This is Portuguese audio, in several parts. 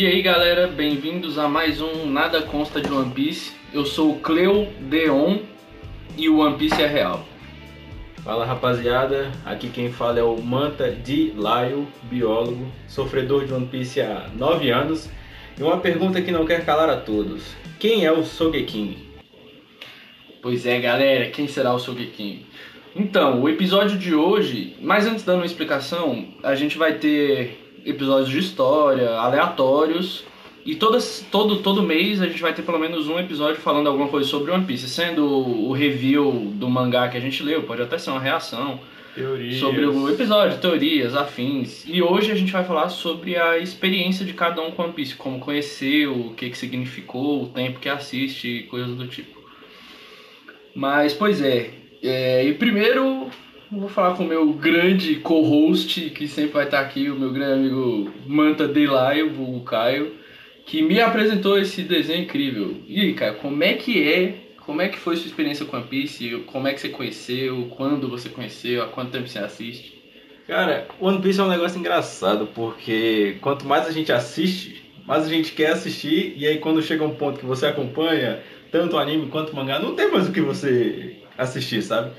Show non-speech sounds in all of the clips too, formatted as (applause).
E aí galera, bem-vindos a mais um Nada Consta de One Piece. Eu sou o Cleo Deon e o One Piece é real. Fala rapaziada, aqui quem fala é o Manta de Laio, biólogo, sofredor de One Piece há 9 anos. E uma pergunta que não quer calar a todos: quem é o Sogeking? Pois é galera, quem será o Sogeking? Então, o episódio de hoje, mas antes dando uma explicação, a gente vai ter episódios de história, aleatórios. E todas, todo, todo mês a gente vai ter pelo menos um episódio falando alguma coisa sobre One Piece, sendo o review do mangá que a gente leu, pode até ser uma reação. Teorias. Sobre o episódio, teorias, afins. E hoje a gente vai falar sobre a experiência de cada um com One Piece, como conheceu, o que, que significou, o tempo que assiste, coisas do tipo. Mas, pois é, é e primeiro Vou falar com o meu grande co-host, que sempre vai estar aqui, o meu grande amigo Manta Delaio, o Caio, que me apresentou esse desenho incrível. E aí, Caio, como é que é? Como é que foi sua experiência com One Piece? Como é que você conheceu? Quando você conheceu? Há quanto tempo você assiste? Cara, One Piece é um negócio engraçado, porque quanto mais a gente assiste, mais a gente quer assistir, e aí quando chega um ponto que você acompanha, tanto o anime quanto o mangá, não tem mais o que você assistir, sabe?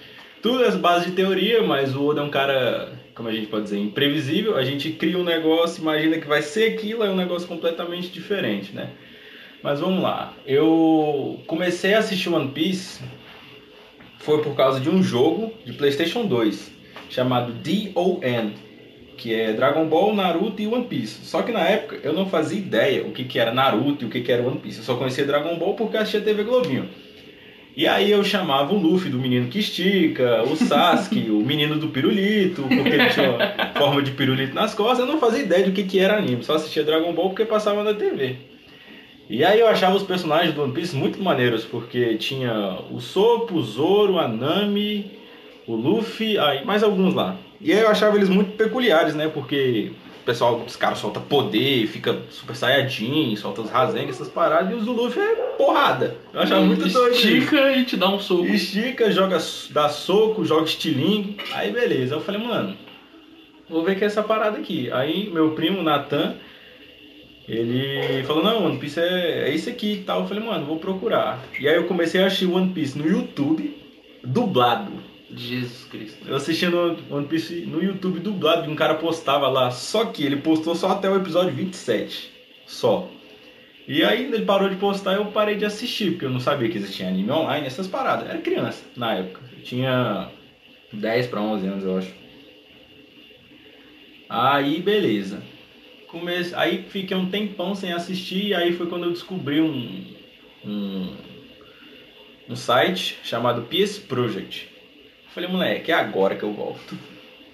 Tudo é base de teoria, mas o Oda é um cara, como a gente pode dizer, imprevisível. A gente cria um negócio, imagina que vai ser aquilo, é um negócio completamente diferente, né? Mas vamos lá. Eu comecei a assistir One Piece foi por causa de um jogo de PlayStation 2 chamado D.O.N., que é Dragon Ball, Naruto e One Piece. Só que na época eu não fazia ideia o que, que era Naruto e o que, que era One Piece. Eu só conhecia Dragon Ball porque assistia TV Globinho. E aí eu chamava o Luffy do menino que estica, o Sasuke, (laughs) o menino do pirulito, porque ele tinha forma de pirulito nas costas. Eu não fazia ideia do que, que era anime, só assistia Dragon Ball porque passava na TV. E aí eu achava os personagens do One Piece muito maneiros, porque tinha o Sop, o Zoro, a Nami, o Luffy, aí mais alguns lá. E aí eu achava eles muito peculiares, né? Porque o pessoal, os caras solta poder, fica super saiyajin, solta os Rasengan, essas paradas, e o Zuluff é porrada. Eu achava muito doido. Estica e te dá um soco. Estica, joga, dá soco, joga estilingue. Aí beleza. Eu falei, mano, vou ver que é essa parada aqui. Aí meu primo, Natan, ele falou, não, One Piece é, é isso aqui e tal. Eu falei, mano, vou procurar. E aí eu comecei a assistir One Piece no YouTube, dublado. Jesus Cristo. Eu assisti no One Piece no YouTube dublado, um cara postava lá, só que ele postou só até o episódio 27. Só. E aí ele parou de postar e eu parei de assistir, porque eu não sabia que existia anime online, essas paradas. Era criança na época. Eu tinha 10 para 11 anos, eu acho. Aí, beleza. Comece... Aí fiquei um tempão sem assistir, e aí foi quando eu descobri um, um, um site chamado PS Project. Falei, moleque, é agora que eu volto.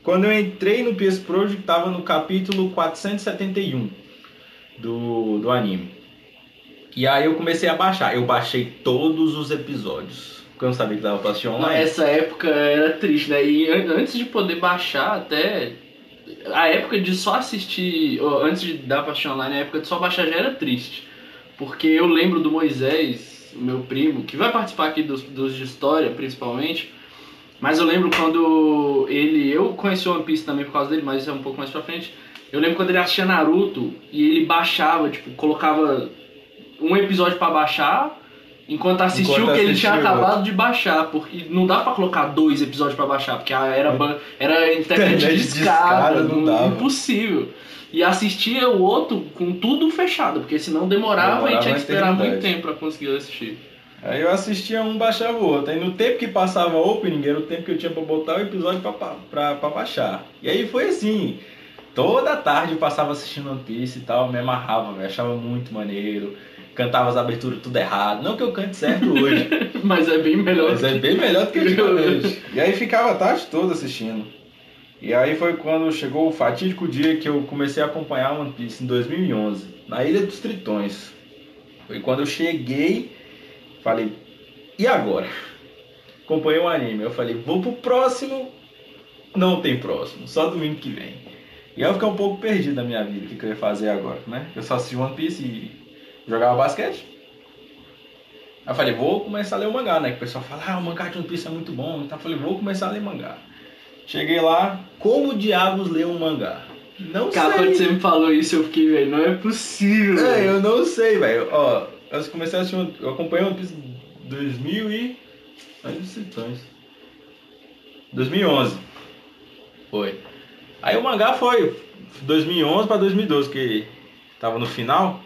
Quando eu entrei no PS Project, tava no capítulo 471 do, do anime. E aí eu comecei a baixar. Eu baixei todos os episódios. Porque eu não sabia que dava pra assistir online. Essa época era triste, né? E antes de poder baixar, até. A época de só assistir. Antes de dar pra assistir online, a época de só baixar já era triste. Porque eu lembro do Moisés, meu primo, que vai participar aqui dos, dos de história principalmente mas eu lembro quando ele. Eu conheci o One Piece também por causa dele, mas isso é um pouco mais pra frente. Eu lembro quando ele assistia Naruto e ele baixava, tipo, colocava um episódio para baixar enquanto assistia o que ele tinha acabado de baixar, porque não dá para colocar dois episódios para baixar, porque era, era internet, internet discada, não, impossível. E assistia o outro com tudo fechado, porque senão demorava, demorava e tinha que esperar muito tempo para conseguir assistir. Aí eu assistia um, baixava o outro. Aí no tempo que passava opening, era o tempo que eu tinha pra botar o episódio pra, pra, pra baixar. E aí foi assim. Toda tarde eu passava assistindo One Piece e tal, me amarrava, véio, achava muito maneiro. Cantava as aberturas tudo errado. Não que eu cante certo hoje. (laughs) Mas é bem melhor. Mas é bem melhor do que antigamente. e aí ficava a tarde toda assistindo. E aí foi quando chegou o fatídico dia que eu comecei a acompanhar One Piece, em 2011, na Ilha dos Tritões. Foi quando eu cheguei Falei, e agora? Acompanhei um anime. Eu falei, vou pro próximo. Não tem próximo, só domingo que vem. E aí eu fiquei um pouco perdido na minha vida, o que, que eu ia fazer agora, né? Eu só assisti One Piece e jogava basquete. Aí eu falei, vou começar a ler o mangá, né? Que o pessoal fala, ah, o mangá de One Piece é muito bom. Então eu falei, vou começar a ler mangá. Cheguei lá, como diabos ler um mangá? Não Cara, sei. quando você me falou isso, eu fiquei, velho, não é possível. É, velho. eu não sei, velho. Ó, eu comecei a assistir, eu acompanhei One Piece em 2000 e... Ai, não sei isso. 2011. Foi. Aí o mangá foi 2011 pra 2012, que tava no final.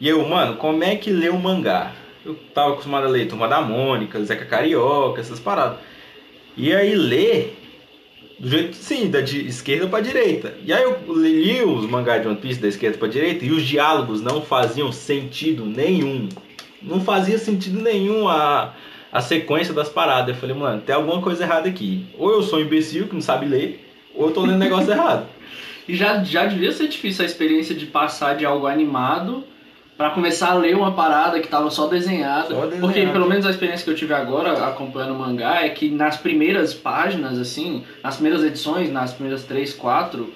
E eu, mano, como é que lê um mangá? Eu tava acostumado a ler Turma da Mônica, Zeca Carioca, essas paradas. E aí ler do jeito, sim, da de esquerda pra direita. E aí eu li os mangás de One Piece da esquerda pra direita e os diálogos não faziam sentido nenhum. Não fazia sentido nenhum a, a sequência das paradas. Eu falei, mano, tem alguma coisa errada aqui. Ou eu sou um imbecil que não sabe ler, ou eu tô lendo negócio (laughs) errado. E já, já devia ser difícil a experiência de passar de algo animado pra começar a ler uma parada que tava só desenhada. Só. Porque pelo menos a experiência que eu tive agora acompanhando o mangá é que nas primeiras páginas, assim, nas primeiras edições, nas primeiras três, quatro,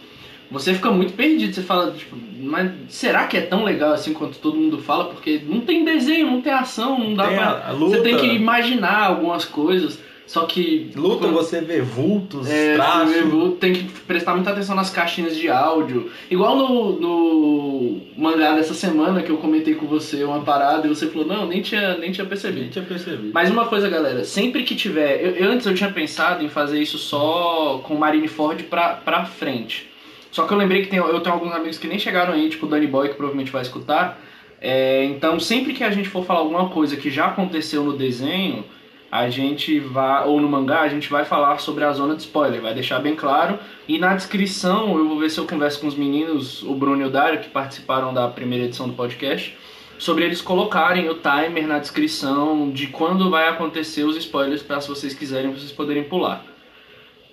você fica muito perdido. Você fala, tipo, mas será que é tão legal assim quanto todo mundo fala? Porque não tem desenho, não tem ação, não dá Tem pra. Você tem que imaginar algumas coisas. Só que. luta quando- você vê vultos, é, traços. eu tem que prestar muita atenção nas caixinhas de áudio. Igual no, no mangá dessa semana que eu comentei com você uma parada e você falou, não, nem tinha, nem tinha Nem percebido. tinha percebido. Mas uma coisa, galera, sempre que tiver. Eu, eu- antes eu tinha pensado em fazer isso só com Marineford pra, pra frente. Só que eu lembrei que tem, eu tenho alguns amigos que nem chegaram aí, tipo o Danny Boy, que provavelmente vai escutar. É, então, sempre que a gente for falar alguma coisa que já aconteceu no desenho, a gente vai, ou no mangá, a gente vai falar sobre a zona de spoiler, vai deixar bem claro. E na descrição, eu vou ver se eu converso com os meninos, o Bruno e o Dário, que participaram da primeira edição do podcast, sobre eles colocarem o timer na descrição de quando vai acontecer os spoilers, para se vocês quiserem, vocês poderem pular.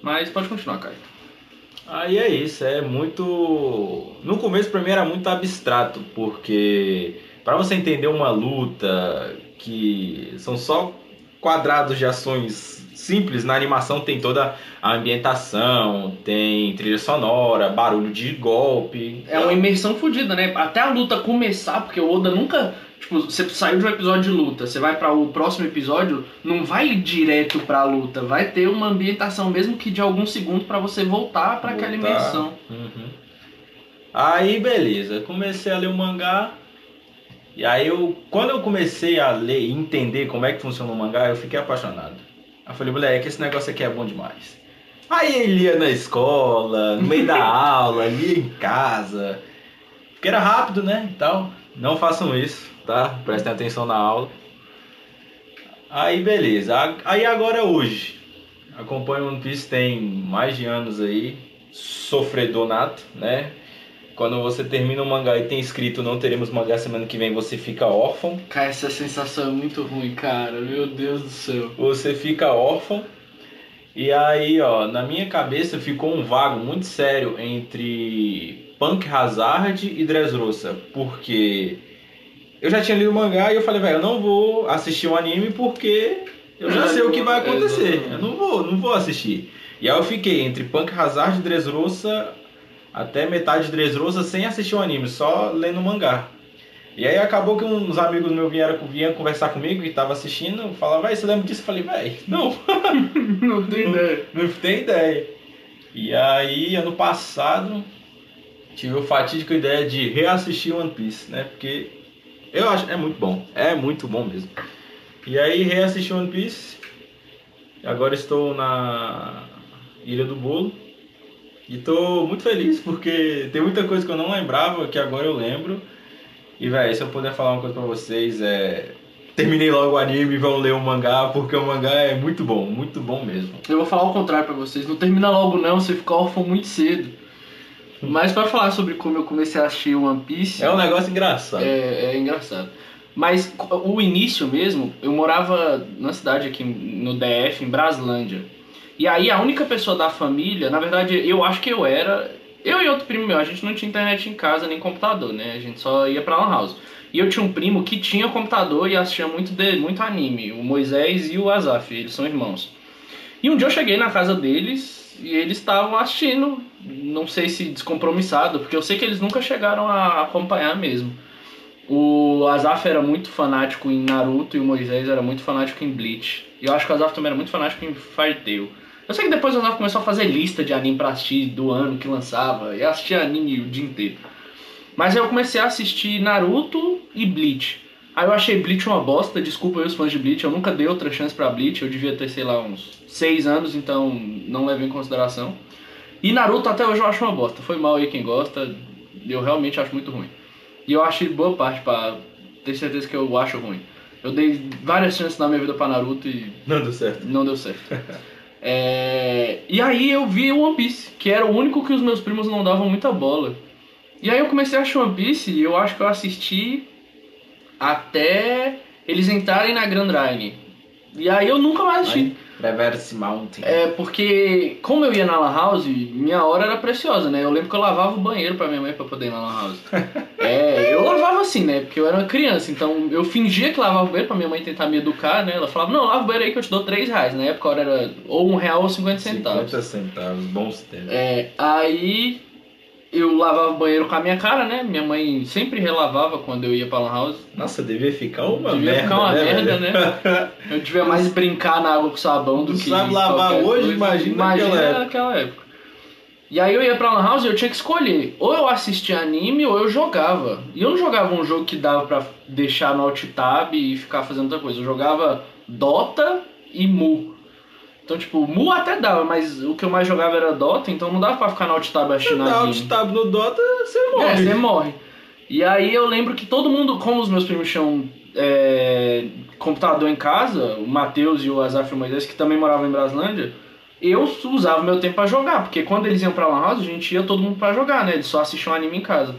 Mas pode continuar, Caio. Aí é isso, é muito. No começo pra mim era muito abstrato, porque para você entender uma luta que são só quadrados de ações simples, na animação tem toda a ambientação, tem trilha sonora, barulho de golpe. É uma imersão fodida, né? Até a luta começar, porque o Oda nunca. Tipo, você saiu de um episódio de luta, você vai para o próximo episódio, não vai direto pra luta, vai ter uma ambientação, mesmo que de alguns segundos, pra você voltar pra aquela imersão. Uhum. Aí beleza, comecei a ler o mangá. E aí eu, quando eu comecei a ler e entender como é que funciona o mangá, eu fiquei apaixonado. Aí eu falei, moleque, esse negócio aqui é bom demais. Aí eu lia na escola, no meio da (laughs) aula, lia em casa. Porque era rápido, né? E tal. Não façam isso, tá? Prestem atenção na aula. Aí beleza. Aí agora hoje. Acompanho One Piece tem mais de anos aí. Sofredor nato, né? Quando você termina o mangá e tem escrito não teremos mangá semana que vem, você fica órfão. Cara, essa sensação é muito ruim, cara. Meu Deus do céu. Você fica órfão. E aí, ó, na minha cabeça ficou um vago muito sério entre Punk Hazard e Dressrosa, porque eu já tinha lido o mangá e eu falei, velho, eu não vou assistir o anime porque eu já sei o que vai acontecer. Eu não vou, não vou assistir. E aí eu fiquei entre Punk Hazard e Dressrosa até metade de Dressrosa sem assistir o anime, só lendo o mangá. E aí acabou que uns amigos meus vieram, vinham conversar comigo que tava assistindo, falavam, vai, você lembra disso? Eu falei, vai, não, (laughs) Não tem ideia. (laughs) não tem ideia. E aí, ano passado, tive a fatídica ideia de reassistir One Piece, né? Porque eu acho é muito bom, é muito bom mesmo. E aí reassisti One Piece. Agora estou na Ilha do Bolo. E tô muito feliz porque tem muita coisa que eu não lembrava que agora eu lembro. E velho, se eu puder falar uma coisa pra vocês é terminei logo o anime vão ler o mangá porque o mangá é muito bom, muito bom mesmo. Eu vou falar o contrário pra vocês. Não termina logo não, você fica órfão muito cedo. Mas pra falar sobre como eu comecei a assistir One Piece, É um negócio engraçado. é, é engraçado. Mas o início mesmo, eu morava na cidade aqui no DF, em Braslândia. E aí a única pessoa da família, na verdade eu acho que eu era, eu e outro primo meu, a gente não tinha internet em casa nem computador, né? A gente só ia pra Lan House. E eu tinha um primo que tinha computador e assistia muito, de, muito anime, o Moisés e o Azaf, eles são irmãos. E um dia eu cheguei na casa deles e eles estavam assistindo, não sei se descompromissado, porque eu sei que eles nunca chegaram a acompanhar mesmo. O Azaf era muito fanático em Naruto e o Moisés era muito fanático em Bleach. E eu acho que o Azaf também era muito fanático em Fairy Tail. Eu sei que depois o Otávio começou a fazer lista de anime pra assistir do ano que lançava. E assistia anime o dia inteiro. Mas aí eu comecei a assistir Naruto e Bleach. Aí eu achei Bleach uma bosta, desculpa aí os fãs de Bleach, eu nunca dei outra chance pra Bleach, eu devia ter, sei lá, uns 6 anos, então não leve em consideração. E Naruto até hoje eu acho uma bosta, foi mal aí quem gosta, eu realmente acho muito ruim. E eu achei boa parte pra ter certeza que eu acho ruim. Eu dei várias chances na minha vida pra Naruto e Não deu certo. não deu certo. (laughs) É, E aí eu vi One Piece, que era o único que os meus primos não davam muita bola. E aí eu comecei a assistir One Piece e eu acho que eu assisti até eles entrarem na Grand Line. E aí eu nunca mais assisti. Reverse Mountain. É porque, como eu ia na Lan House, minha hora era preciosa, né? Eu lembro que eu lavava o banheiro pra minha mãe pra poder ir na Lan House. (laughs) é, eu lavava assim, né? Porque eu era uma criança, então eu fingia que lavava o banheiro pra minha mãe tentar me educar, né? Ela falava, não, lava o banheiro aí que eu te dou 3 reais. Na época a hora era ou um real ou 50 centavos. 50 centavos, bons tempos. É, aí eu lavava o banheiro com a minha cara, né? Minha mãe sempre relavava quando eu ia pra Lan House. Nossa, devia ficar uma Devia merda. ficar uma né, merda, né? Eu devia mais brincar na água com sabão do Não que. sabe lavar hoje, coisa. imagina imagina naquela época. naquela época. E aí eu ia pra Lan House e eu tinha que escolher. Ou eu assistia anime ou eu jogava. E eu não jogava um jogo que dava pra deixar no alt tab e ficar fazendo outra coisa. Eu jogava Dota e Mu. Então, tipo, Mu até dava, mas o que eu mais jogava era Dota, então não dava pra ficar no alt tab assistindo anime. alt tab no Dota, você morre. É, você morre. E aí eu lembro que todo mundo, como os meus primos tinham é, computador em casa, o Matheus e o Azaf e o Moisés, que também moravam em Braslândia, eu usava meu tempo pra jogar, porque quando eles iam pra Lan House, a gente ia todo mundo pra jogar, né? Eles só assistiam anime em casa.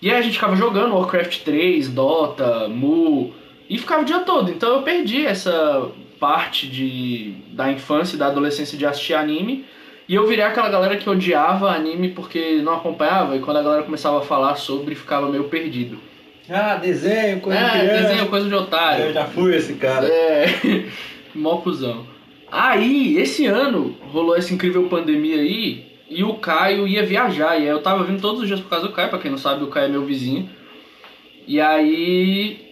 E aí a gente ficava jogando Warcraft 3, Dota, Mu, e ficava o dia todo. Então eu perdi essa parte de, da infância e da adolescência de assistir anime. E eu virei aquela galera que odiava anime porque não acompanhava, e quando a galera começava a falar sobre, ficava meio perdido. Ah, desenho, coisa de é, criança. desenho coisa de otário. Eu já fui esse cara. É, (laughs) mó cuzão. Aí, esse ano, rolou essa incrível pandemia aí, e o Caio ia viajar, e aí eu tava vindo todos os dias por causa do Caio, pra quem não sabe, o Caio é meu vizinho. E aí,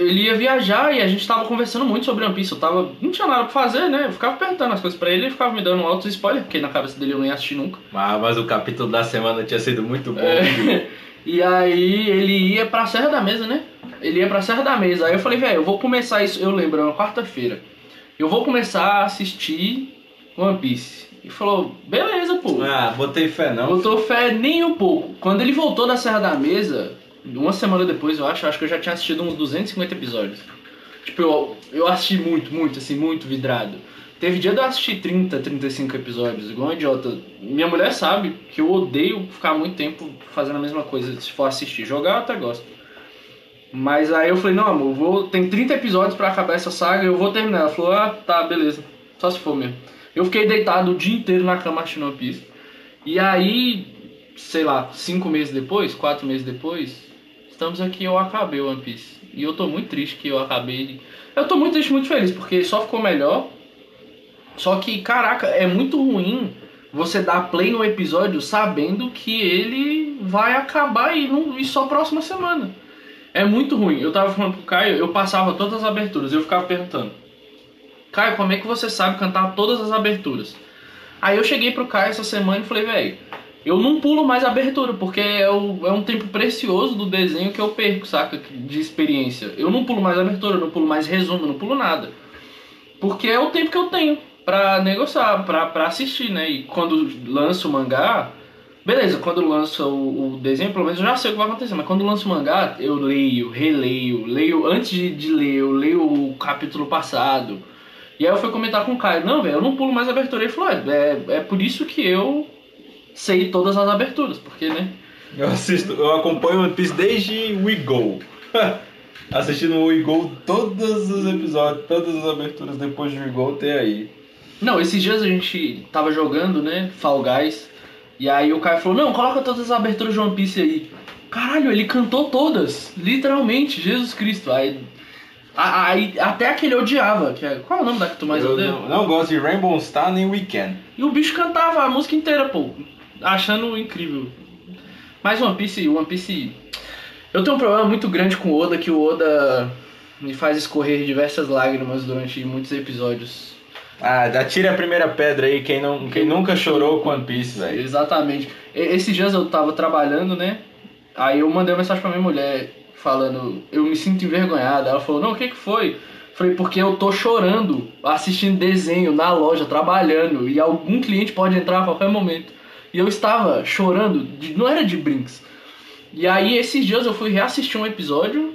ele ia viajar e a gente tava conversando muito sobre One Piece, eu tava, não tinha nada pra fazer, né, eu ficava perguntando as coisas pra ele, ele ficava me dando altos spoilers, porque na cabeça dele eu não ia assistir nunca. Mas, mas o capítulo da semana tinha sido muito bom. É. (laughs) E aí ele ia pra Serra da Mesa, né? Ele ia pra Serra da Mesa. Aí eu falei, velho, eu vou começar isso, eu lembro, era uma quarta-feira. Eu vou começar a assistir One Piece. E falou, beleza, pô. Ah, botei fé não. Botou fé nem um pouco. Quando ele voltou da Serra da Mesa, uma semana depois, eu acho, acho que eu já tinha assistido uns 250 episódios. Tipo, eu, eu assisti muito, muito, assim, muito vidrado. Teve dia de eu assistir 30, 35 episódios, igual um idiota. Minha mulher sabe que eu odeio ficar muito tempo fazendo a mesma coisa se for assistir. Jogar eu até gosto. Mas aí eu falei, não amor, vou, tem 30 episódios pra acabar essa saga, eu vou terminar. Ela falou, ah, tá, beleza. Só se for mesmo. Eu fiquei deitado o dia inteiro na cama assistindo Piece. E aí, sei lá, cinco meses depois, quatro meses depois, estamos aqui eu acabei One Piece. E eu tô muito triste que eu acabei. Eu tô muito triste, muito feliz, porque só ficou melhor. Só que, caraca, é muito ruim você dar play no episódio sabendo que ele vai acabar e, não, e só próxima semana. É muito ruim. Eu tava falando pro Caio, eu passava todas as aberturas, eu ficava perguntando. Caio, como é que você sabe cantar todas as aberturas? Aí eu cheguei pro Caio essa semana e falei, velho, eu não pulo mais a abertura, porque é, o- é um tempo precioso do desenho que eu perco, saca? De experiência. Eu não pulo mais abertura, eu não pulo mais resumo, eu não pulo nada. Porque é o tempo que eu tenho pra negociar, pra, pra assistir, né? E quando lança o mangá, beleza, quando lança o, o desenho, pelo menos eu já sei o que vai acontecer, mas quando lança o mangá, eu leio, releio, leio antes de, de ler, eu leio o capítulo passado. E aí eu fui comentar com o Caio, não, velho, eu não pulo mais abertura. Ele falou, é, é por isso que eu sei todas as aberturas, porque, né? Eu assisto, eu acompanho One Piece desde We Go. (laughs) Assistindo o We Go todos os episódios, todas as aberturas depois de We Go tem aí. Não, esses dias a gente tava jogando, né, Fall Guys, e aí o Caio falou, não, coloca todas as aberturas de One Piece aí. Caralho, ele cantou todas, literalmente, Jesus Cristo. Aí, aí até aquele odiava, que é, qual é o nome da que tu mais eu odeia? não, não gosto de Rainbow Star nem Weekend. E o bicho cantava a música inteira, pô, achando incrível. Mas One Piece, One Piece... Eu tenho um problema muito grande com o Oda, que o Oda me faz escorrer diversas lágrimas durante muitos episódios. Ah, atire a primeira pedra aí, quem, não, quem nunca chorou com One Piece, velho. Exatamente. Esses dias eu tava trabalhando, né? Aí eu mandei uma mensagem pra minha mulher falando, eu me sinto envergonhada. Ela falou, não, o que que foi? Falei, porque eu tô chorando assistindo desenho na loja, trabalhando, e algum cliente pode entrar a qualquer momento. E eu estava chorando, de- não era de brinks. E aí esses dias eu fui reassistir um episódio,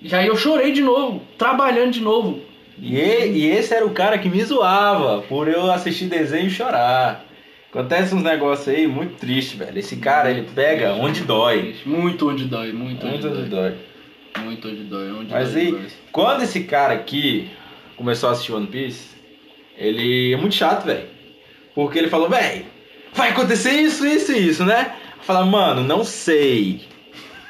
e aí eu chorei de novo, trabalhando de novo. E, e- esse era o cara que me zoava por eu assistir desenho e chorar. Acontece uns negócios aí muito triste, velho. Esse cara, ele pega onde dói. Muito onde dói, muito onde Muito onde dói. dói. Muito onde dói, onde Mas dói aí, quando esse cara aqui começou a assistir One Piece, ele é muito chato, velho. Porque ele falou, velho, vai acontecer isso, isso e isso, né? Falei, mano, não sei.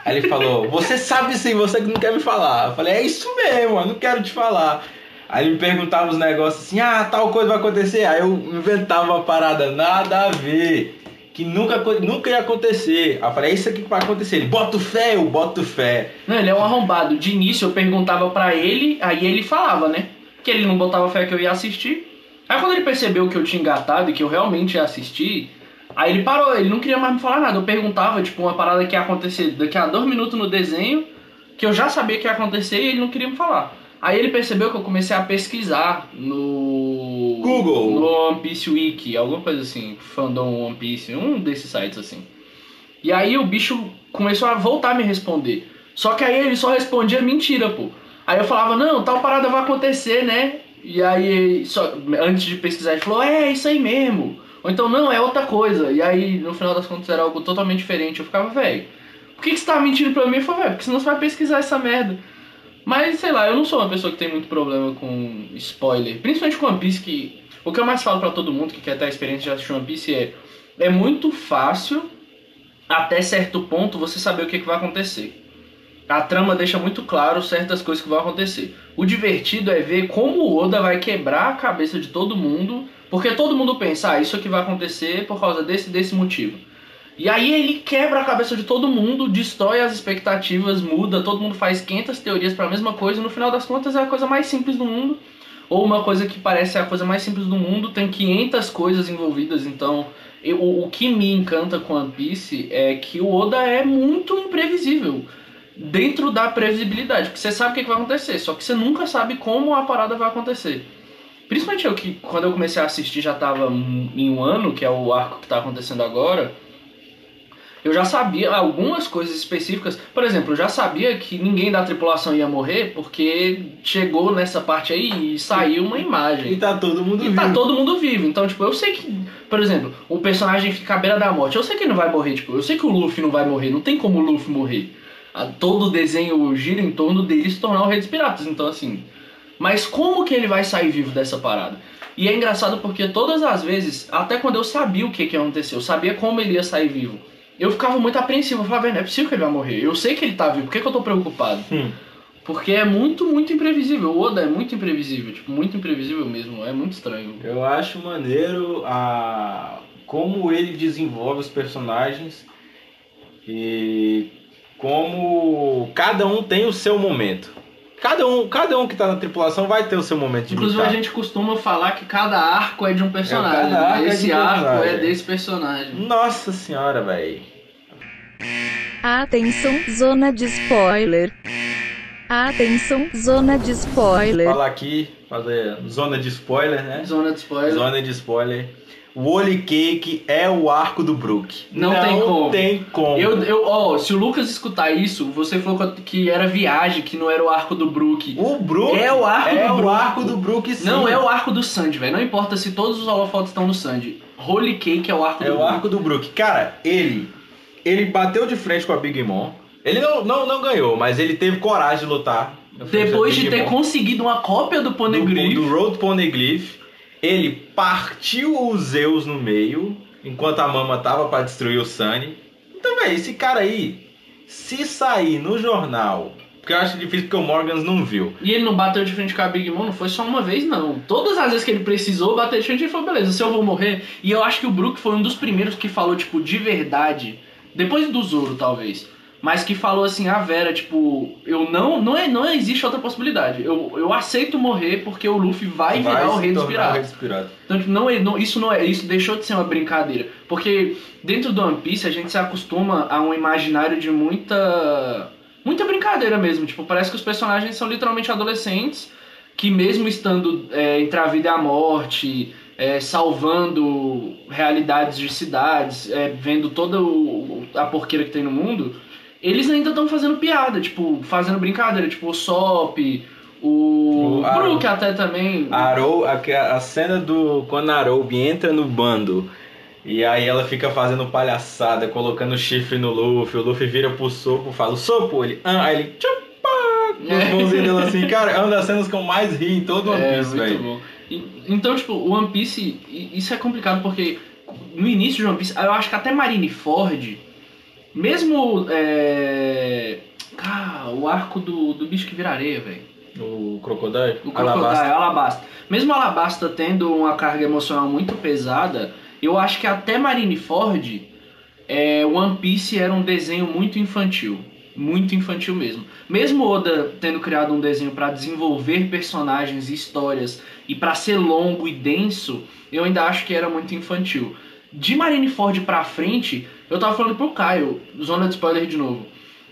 Aí ele falou, você sabe sim, você que não quer me falar. Eu falei, é isso mesmo, eu não quero te falar. Aí me perguntava os negócios assim, ah, tal coisa vai acontecer. Aí eu inventava uma parada, nada a ver. Que nunca, nunca ia acontecer. Aí eu falei, é isso aqui que vai acontecer. Ele, bota fé, eu boto fé. Não, ele é um arrombado. De início eu perguntava pra ele, aí ele falava, né? Que ele não botava fé que eu ia assistir. Aí quando ele percebeu que eu tinha engatado e que eu realmente ia assistir, aí ele parou, ele não queria mais me falar nada. Eu perguntava, tipo, uma parada que ia acontecer daqui a dois minutos no desenho, que eu já sabia que ia acontecer e ele não queria me falar. Aí ele percebeu que eu comecei a pesquisar no. Google. No One Piece Wiki, alguma coisa assim, fandom One Piece, um desses sites assim. E aí o bicho começou a voltar a me responder. Só que aí ele só respondia mentira, pô. Aí eu falava, não, tal parada vai acontecer, né? E aí, só, antes de pesquisar, ele falou, é, isso aí mesmo. Ou então, não, é outra coisa. E aí, no final das contas, era algo totalmente diferente. Eu ficava, velho, por que, que você tá mentindo pra mim? Eu falei, velho, porque senão você vai pesquisar essa merda. Mas, sei lá, eu não sou uma pessoa que tem muito problema com spoiler. Principalmente com One Piece, que... O que eu mais falo pra todo mundo que quer ter a experiência de assistir One Piece é... É muito fácil, até certo ponto, você saber o que, que vai acontecer. A trama deixa muito claro certas coisas que vão acontecer. O divertido é ver como o Oda vai quebrar a cabeça de todo mundo, porque todo mundo pensa, ah, isso aqui vai acontecer por causa desse desse motivo. E aí ele quebra a cabeça de todo mundo, destrói as expectativas, muda, todo mundo faz 500 teorias para a mesma coisa, e no final das contas é a coisa mais simples do mundo. Ou uma coisa que parece a coisa mais simples do mundo, tem 500 coisas envolvidas, então eu- o, que me encanta com One Piece é que o Oda é muito imprevisível dentro da previsibilidade, porque você sabe o que vai acontecer, só que você nunca sabe como a parada vai acontecer. Principalmente eu que quando eu comecei a assistir já tava em um ano, que é o arco que tá acontecendo agora, eu já sabia algumas coisas específicas. Por exemplo, eu já sabia que ninguém da tripulação ia morrer porque chegou nessa parte aí e saiu uma imagem. E tá todo mundo E vivo. tá todo mundo vivo. Então, tipo, eu sei que, por exemplo, o personagem fica à beira da morte. Eu sei que ele não vai morrer, tipo, eu sei que o Luffy não vai morrer. Não tem como o Luffy morrer. Todo o desenho gira em torno dele se tornar o Rei dos Piratas. Então, assim. Mas como que ele vai sair vivo dessa parada? E é engraçado porque todas as vezes, até quando eu sabia o que, que ia acontecer, eu sabia como ele ia sair vivo. Eu ficava muito apreensivo. Eu falava, "Velho, não é possível que ele vai morrer. Eu sei que ele tá vivo. Por que, que eu tô preocupado? Hum. Porque é muito, muito imprevisível. O Oda é muito imprevisível. Tipo, muito imprevisível mesmo. É muito estranho. Eu acho maneiro a como ele desenvolve os personagens e como cada um tem o seu momento. Cada um, cada um que tá na tripulação vai ter o seu momento de Inclusive, lutar. a gente costuma falar que cada arco é de um personagem. cada arco é de Esse arco personagem. é desse personagem. Nossa senhora, velho. Atenção, zona de spoiler. Atenção, zona de spoiler. Falar aqui, fazer zona de spoiler, né? Zona de spoiler. Zona de spoiler. O Holy Cake é o arco do Brook. Não tem como. tem como. Eu, eu, ó, se o Lucas escutar isso, você falou que era viagem, que não era o arco do Brook. O Brook É o arco é do o Brook. arco do Brook, sim. Não é o arco do Sandy, velho. Não importa se todos os holofotes estão no Sandy. Holy Cake é o arco É do o Brook. arco do Brook. Cara, ele ele bateu de frente com a Big Mom. Ele não, não, não ganhou, mas ele teve coragem de lutar. Depois de ter Mom. conseguido uma cópia do do, Poneglyph. do Road Poneglyph, ele partiu os Zeus no meio, enquanto a Mama tava pra destruir o Sunny. Então, velho, esse cara aí, se sair no jornal, porque eu acho difícil porque o Morgans não viu. E ele não bateu de frente com a Big Mom, não foi só uma vez, não. Todas as vezes que ele precisou bater de frente, ele falou, beleza, se eu vou morrer. E eu acho que o Brook foi um dos primeiros que falou, tipo, de verdade. Depois do Zoro, talvez. Mas que falou assim, a Vera, tipo, eu não, não, é, não existe outra possibilidade. Eu, eu aceito morrer porque o Luffy vai, virar o dos piratas. rei dos piratas. Então, tipo, não, é- não, isso não é, isso deixou de ser uma brincadeira, porque dentro do One Piece a gente se acostuma a um imaginário de muita muita brincadeira mesmo, tipo, parece que os personagens são literalmente adolescentes que mesmo estando é, entre a vida e a morte, é, salvando realidades de cidades, é, vendo toda o- a porqueira que tem no mundo, eles ainda estão fazendo piada, tipo, fazendo brincadeira, tipo o Sop, o, O Aro. Brook até também. A Arou, a, a cena do quando a Aroubi entra no bando e aí ela fica fazendo palhaçada, colocando chifre no Luffy, o Luffy vira pro Sopo, fala, Sopo, ele, ah, aí ele, tchupa, os É. mãozinhos dele assim, (laughs) cara, é uma das cenas que eu mais ri em todo o One É, Piece, muito velho. bom. E- Então, tipo, o One Piece, isso é complicado porque no início de One Piece, eu acho que até Marineford, mesmo é, ah, o arco do, do bicho que vira areia, velho. O Crocodile, O Crocodile, Alabasta. Mesmo Alabasta tendo uma carga emocional muito pesada, eu acho que até Marineford, é, One Piece era um desenho muito infantil. Muito infantil mesmo. Mesmo Oda tendo criado um desenho para desenvolver personagens e histórias e para ser longo e denso, eu ainda acho que era muito infantil. De Marineford pra frente, eu tava falando pro Caio, zona de spoiler de novo.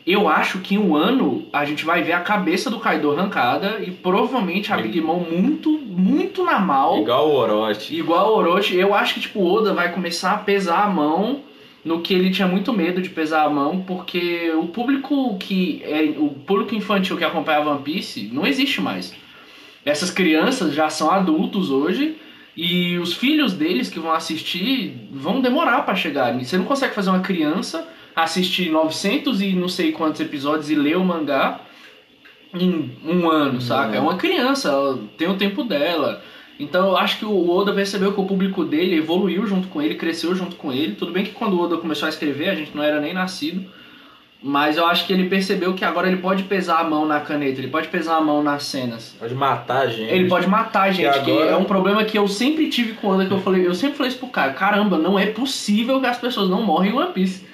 Eu acho que em um ano a gente vai ver a cabeça do Kaido arrancada e provavelmente a Big Mom muito, muito na mal. Igual o Orochi. Igual o Orochi, eu acho que tipo, o Oda vai começar a pesar a mão no que ele tinha muito medo de pesar a mão, porque o público que é o público infantil que acompanhava One Piece não existe mais. Essas crianças já são adultos hoje e os filhos deles que vão assistir vão demorar pra chegar. Você não consegue fazer uma criança assistir 900 e não sei quantos episódios e ler o mangá em um ano, saca? É uma criança, ela tem o tempo dela. Então eu acho que o Oda percebeu que o público dele evoluiu junto com ele, cresceu junto com ele. Tudo bem que quando o Oda começou a escrever, a gente não era nem nascido. Mas eu acho que ele percebeu que agora ele pode pesar a mão na caneta, ele pode pesar a mão nas cenas. Pode matar a gente. Ele pode matar a gente, que, agora- é um problema que eu sempre tive com o Oda, que eu falei, eu sempre falei isso pro cara, caramba, não é possível que as pessoas não morrem em One Piece.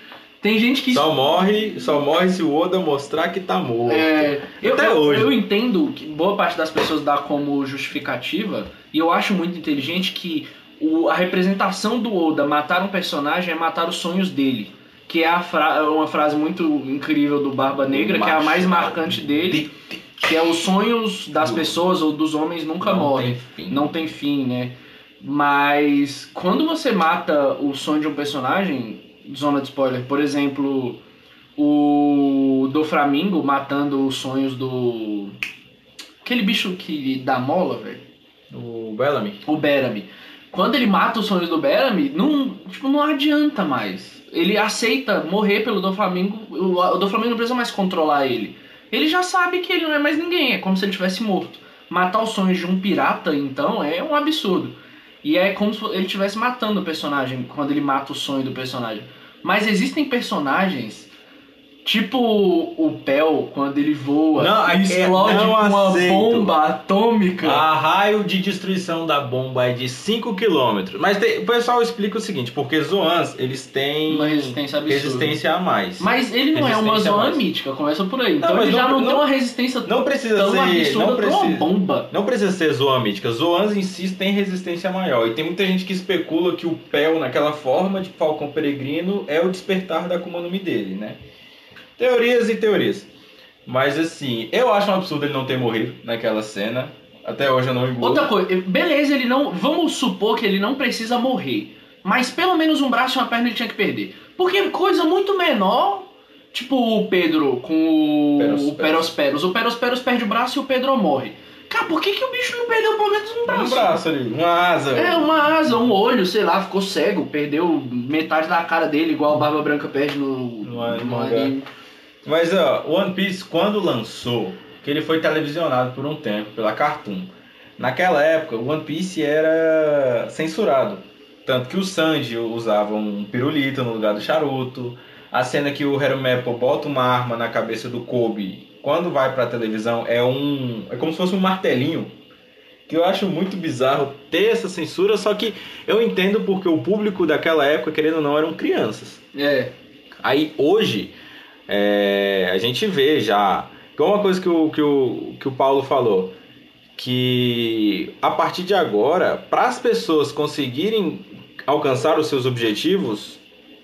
Tem gente que Só morre, só morre se o Oda mostrar que tá morto. é, eu, Até eu- hoje. eu entendo que boa parte das pessoas dá como justificativa, e eu acho muito inteligente que o- a representação do Oda matar um personagem é matar os sonhos dele. Que é a fra- uma frase muito incrível do Barba Negra, que é a mais marcante dele, que é os sonhos das pessoas ou dos homens nunca Não morrem. tem. Não tem fim, né? Mas quando você mata o sonho de um personagem, zona de spoiler, por exemplo, o do Flamingo matando os sonhos do. Aquele bicho que dá mola, velho. O Bellamy. O Berami. Quando ele mata os sonhos do Berami, não, tipo, não adianta mais. Ele aceita morrer pelo do Flamengo. O, do Flamengo não precisa mais controlar ele. Ele já sabe que ele não é mais ninguém, é como se ele tivesse morto. Matar os sonhos de um pirata, então, é um absurdo. E é como se ele estivesse matando o personagem quando ele mata o sonho do personagem. Mas existem personagens, tipo o Pel, quando ele voa Não, e é- explode não com uma aceito. bomba atômica. A raio de destruição da bomba é de 5 km. Mas tem- o pessoal explica o seguinte, porque Zoans, eles têm Uma resistência absurda. resistência a mais. Mas ele não é uma mais. mítica, começa por aí. Então ele já não- não, tem uma resistência não precisa tão ser, absurda não pra uma precisa, bomba. não precisa ser Zoan mítica. Zoans em si tem resistência maior. E tem muita gente que especula que o Pel, naquela forma de Falcão Peregrino, é o despertar da Akuma no Mi dele, né? Teorias e teorias. Mas assim, eu acho um absurdo ele não ter morrido naquela cena. Até hoje eu não engulo. Outra coisa, beleza, ele não. Vamos supor que ele não precisa morrer. Mas pelo menos um braço e uma perna ele tinha que perder. Porque coisa muito menor. Tipo o Pedro com o Perosperos. o Perosperos. O Perosperos perde o braço e o Pedro morre. Cara, por que, que o bicho não perdeu pelo menos um braço? Um braço ali, uma asa. É, uma asa, um olho, sei lá, ficou cego, perdeu metade da cara dele, igual o Barba Branca perde no, No no anime. Mas ó, o One Piece, quando lançou, que ele foi televisionado por um tempo pela Cartoon, naquela época o One Piece era censurado. Tanto que o Sanji usava um pirulito no lugar do charuto. A cena que o Heromepo bota uma arma na cabeça do Kobe, quando vai pra televisão, é um. É como se fosse um martelinho. Que eu acho muito bizarro ter essa censura, só que eu entendo porque o público daquela época, querendo ou não, eram crianças. É. Aí hoje, é, a gente vê já. Igual uma coisa que o, que o, que o Paulo falou, que a partir de agora, para as pessoas conseguirem alcançar os seus objetivos,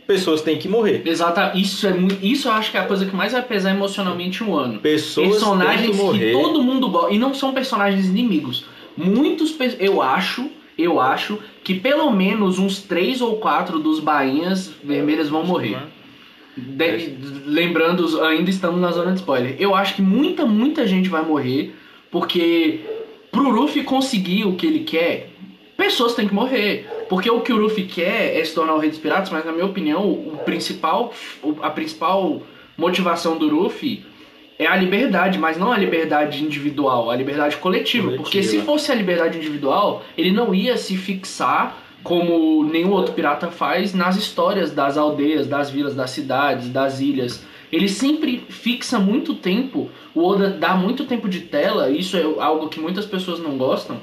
pessoas têm que morrer. Exato, isso é muito, isso eu acho que é a coisa que mais vai pesar emocionalmente um ano. Pessoas personagens têm que morrer. todo mundo gosta e não são personagens inimigos. Muitos, pe- eu acho, eu acho que pelo menos uns três ou quatro dos bainhas vermelhas vão morrer. De- lembrando, ainda estamos na zona de spoiler. Eu acho que muita, muita gente vai morrer, porque pro Ruffy conseguir o que ele quer, pessoas têm que morrer. Porque o que o Ruffy quer é se tornar o rei dos piratas, mas na minha opinião, o principal, a principal motivação do Luffy é a liberdade, mas não a liberdade individual, a liberdade coletiva. Coletiva. Porque se fosse a liberdade individual, ele não ia se fixar como nenhum outro pirata faz nas histórias das aldeias, das vilas, das cidades, das ilhas. Ele sempre fixa muito tempo, o Oda dá muito tempo de tela, isso é algo que muitas pessoas não gostam,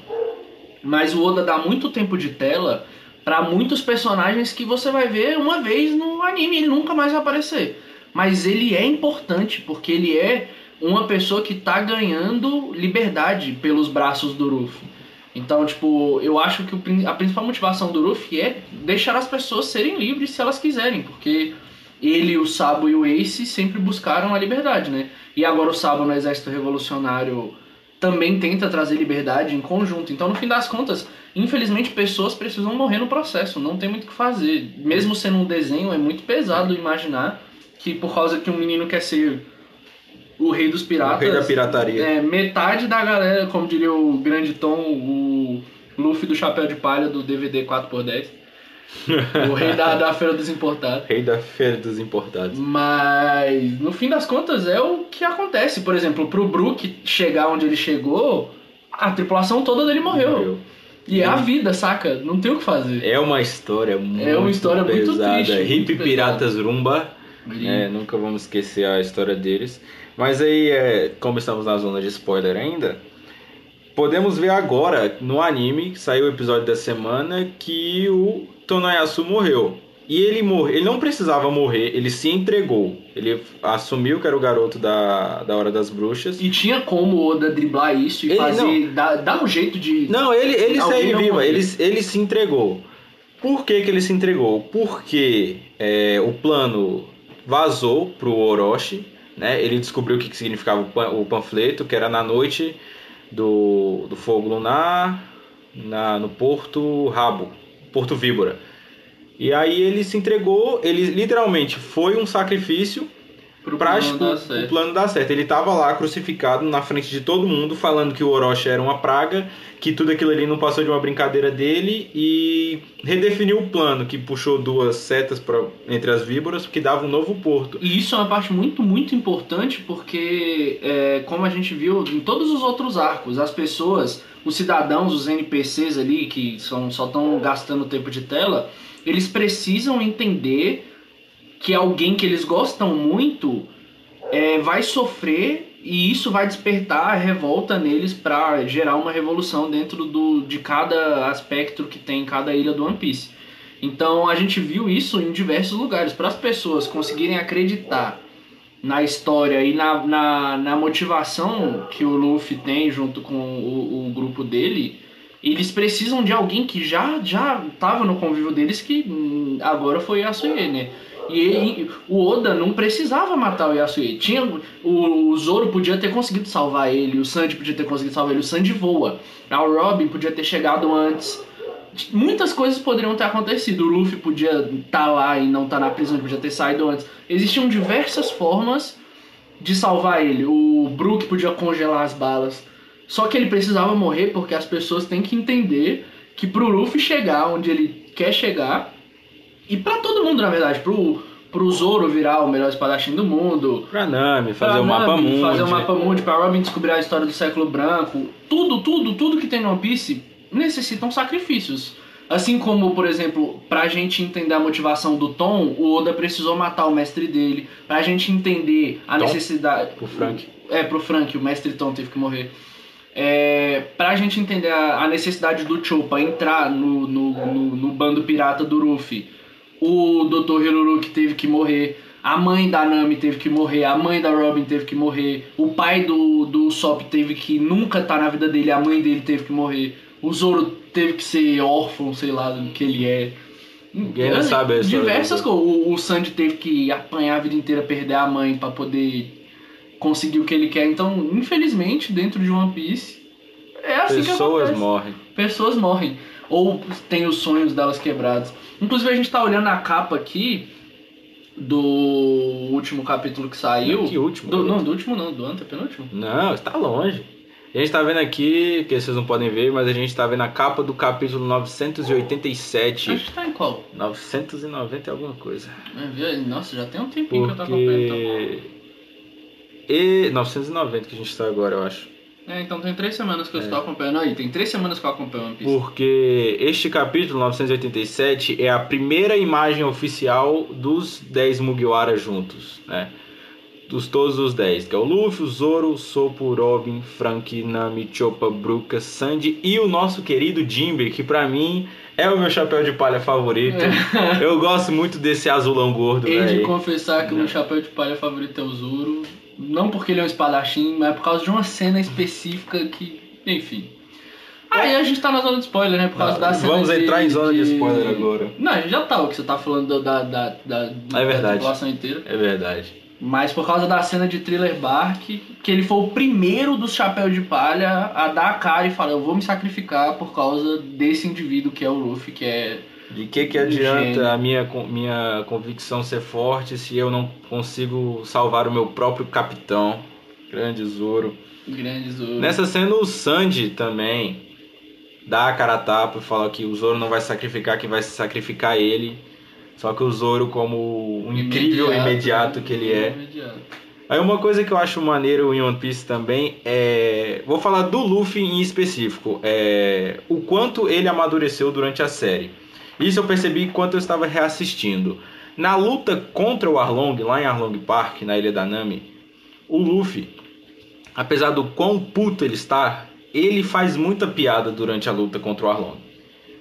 mas o Oda dá muito tempo de tela pra muitos personagens que você vai ver uma vez no anime, ele nunca mais vai aparecer. Mas ele é importante porque ele é uma pessoa que tá ganhando liberdade pelos braços do Ruffy. Então, tipo, eu acho que a principal motivação do Ruffy é deixar as pessoas serem livres se elas quiserem, porque ele, o Sabo e o Ace sempre buscaram a liberdade, né? E agora o Sabo no Exército Revolucionário também tenta trazer liberdade em conjunto. Então, no fim das contas, infelizmente, pessoas precisam morrer no processo, não tem muito o que fazer. Mesmo sendo um desenho, é muito pesado imaginar que por causa que um menino quer ser o rei dos O piratas, rei da pirataria. é, metade da galera, como diria o grande Tom, o Luffy do Chapéu de Palha do DVD 4x10, o rei da, da Feira dos Importados. Rei da feira dos importados. Mas no fim das contas é o que acontece. Por exemplo, pro Brook chegar onde ele chegou, a tripulação toda dele morreu. Morreu. E é a vida, saca? Não tem o que fazer. É uma história muito É uma história muito pesada. triste, muito Hip pesada. Piratas Rumba. É, nunca vamos esquecer a história deles. Mas aí, é, como estamos na zona de spoiler ainda, podemos ver agora no anime, que saiu o episódio da semana, que o Tonayasu morreu. E ele morreu, ele não precisava morrer, ele se entregou. Ele assumiu que era o garoto da, da Hora das Bruxas. E tinha como o Oda driblar isso e Ele fazer. Dar, dar um jeito de. Não, ele, ele não vivo, ele, ele se entregou. Por que, que ele se entregou? Porque é, o plano vazou pro Orochi, né? Ele descobriu o que, que significava o, pan- o panfleto, que era na noite do, do fogo lunar, na, no Porto Rabo, Porto Víbora. E aí ele se entregou, ele literalmente foi um sacrifício pro pra plano dar o certo. plano dar certo. Ele tava lá crucificado na frente de todo mundo, falando que o Orochi era uma praga, que tudo aquilo ali não passou de uma brincadeira dele e redefiniu o plano, que puxou duas setas pra, entre as víboras, que dava um novo porto. E isso é uma parte muito, muito importante porque, é, como a gente viu em todos os outros arcos, as pessoas, os cidadãos, os NPCs ali, que são, só estão gastando tempo de tela, eles precisam entender que alguém que eles gostam muito é, vai sofrer e isso vai despertar a revolta neles para gerar uma revolução dentro do, de cada aspecto que tem em cada ilha do One Piece. Então a gente viu isso em diversos lugares. Para as pessoas conseguirem acreditar na história e na, na, na motivação que o Luffy tem junto com o, o grupo dele, eles precisam de alguém que já já estava no convívio deles, que hum, agora foi Yasuye, né? E ele- o Oda não precisava matar o Yasuye. Tinha, o, o Zoro podia ter conseguido salvar ele, o Sanji podia ter conseguido salvar ele, o Sanji voa. A Robin podia ter chegado antes. Muitas coisas poderiam ter acontecido. O Luffy podia estar lá e não estar na prisão, podia ter saído antes. Existiam diversas formas de salvar ele. O Brook podia congelar as balas. Só que ele precisava morrer porque as pessoas têm que entender que pro Luffy chegar onde ele quer chegar, e pra todo mundo, na verdade, pro, pro Zoro virar o melhor espadachim do mundo, Pra Nami, fazer pra o mapa mundi. Fazer o mapa mundi, pra Robin descobrir a história do século branco. Tudo, tudo, tudo que tem no One Piece necessitam sacrifícios. Assim como, por exemplo, pra gente entender a motivação do Tom, o Oda precisou matar o mestre dele. Pra gente entender a Tom? necessidade. O Frank. É, pro Frank, o mestre Tom teve que morrer. É, pra gente entender a, a necessidade do Choppa entrar no, no, no, no bando pirata do Luffy, o Dr. Hiruruki teve que morrer. A mãe da Nami teve que morrer, a mãe da Robin teve que morrer, o pai do, do Sop teve que nunca estar na vida dele, a mãe dele teve que morrer, o Zoro teve que ser órfão, sei lá do que ele é. Ninguém não sabe a história Diversas coisas. O, o Sandy teve que apanhar a vida inteira, perder a mãe pra poder conseguir o que ele quer. Então, infelizmente, dentro de One Piece, é assim que Pessoas acontece morrem. pessoas morrem. Ou tem os sonhos delas quebrados. Inclusive a gente tá olhando a capa aqui do último capítulo que saiu. Que último? Do, não, do último não, do antepenúltimo. Não, está longe. A gente tá vendo aqui, que vocês não podem ver, mas a gente tá vendo a capa do capítulo 987. A gente tá em qual? 990 e alguma coisa. Nossa, já tem um tempinho que eu tô acompanhando. Então. Porque. E 990 que a gente tá agora, eu acho. É, então tem três semanas que eu É. estou acompanhando aí. Tem três semanas que eu acompanho One Piece. Porque este capítulo 987 é a primeira imagem oficial dos 10 Mugiwara juntos, né? Dos todos os 10, que é o Luffy, o Zoro, o Soppo, Robin, Frank, Nami, Choppa, Bruca, Sandy e o nosso querido Jimbe, que pra mim é o meu chapéu de palha favorito. Eu gosto muito desse azulão gordo, Hei de velho. confessar que o meu chapéu de palha favorito é o Zoro. Não porque ele é um espadachim, mas por causa de uma cena específica que. Enfim. Aí a gente tá na zona de spoiler, né? Por causa da cena Vamos de- entrar em zona de spoiler agora. Não, a gente já tá, o que você tá falando da, da, da, da, É verdade. da inteira. É verdade. Mas por causa da cena de Thriller Bark, que ele foi o primeiro dos chapéus de palha a dar a cara e falar, eu vou me sacrificar por causa desse indivíduo que é o Luffy, que é. De que que adianta a minha, minha convicção ser forte se eu não consigo salvar o meu próprio capitão? Grande Zoro. Grande Zoro. Nessa cena o Sandy também dá a cara a tapa e fala que o Zoro não vai sacrificar quem vai se sacrificar ele. Só que o Zoro, como um incrível imediato que ele é, Imediato. Aí uma coisa que eu acho maneiro em One Piece também é. Vou falar do Luffy em específico. É. O quanto ele amadureceu durante a série. Isso eu percebi enquanto eu estava reassistindo. Na luta contra o Arlong, lá em Arlong Park, na Ilha da Nami, o Luffy, apesar do quão puto ele está, ele faz muita piada durante a luta contra o Arlong.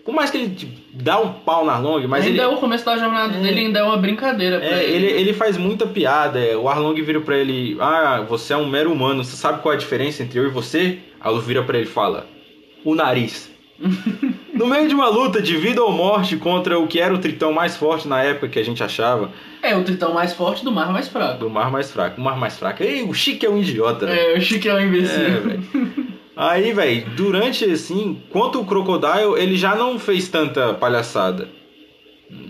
Por mais que ele tipo, dá um pau na Arlong, mas ainda ele, é o começo da jornada dele, ainda é uma brincadeira pra é, ele. ele, ele faz muita piada. é, O Arlong vira pra ele: Ah, você é um mero humano, você sabe qual é a diferença entre eu e você? Aí o Luffy vira pra ele e fala: O nariz. (laughs) no meio de uma luta de vida ou morte contra o que era o tritão mais forte na época que a gente achava, É o tritão mais forte do mar mais fraco. do mar mais fraco. O mar mais fraco. Ei, o Chique é um idiota. É, o Chique é um imbecil. É. Aí, velho, durante assim, quanto o Crocodile, ele já não fez tanta palhaçada.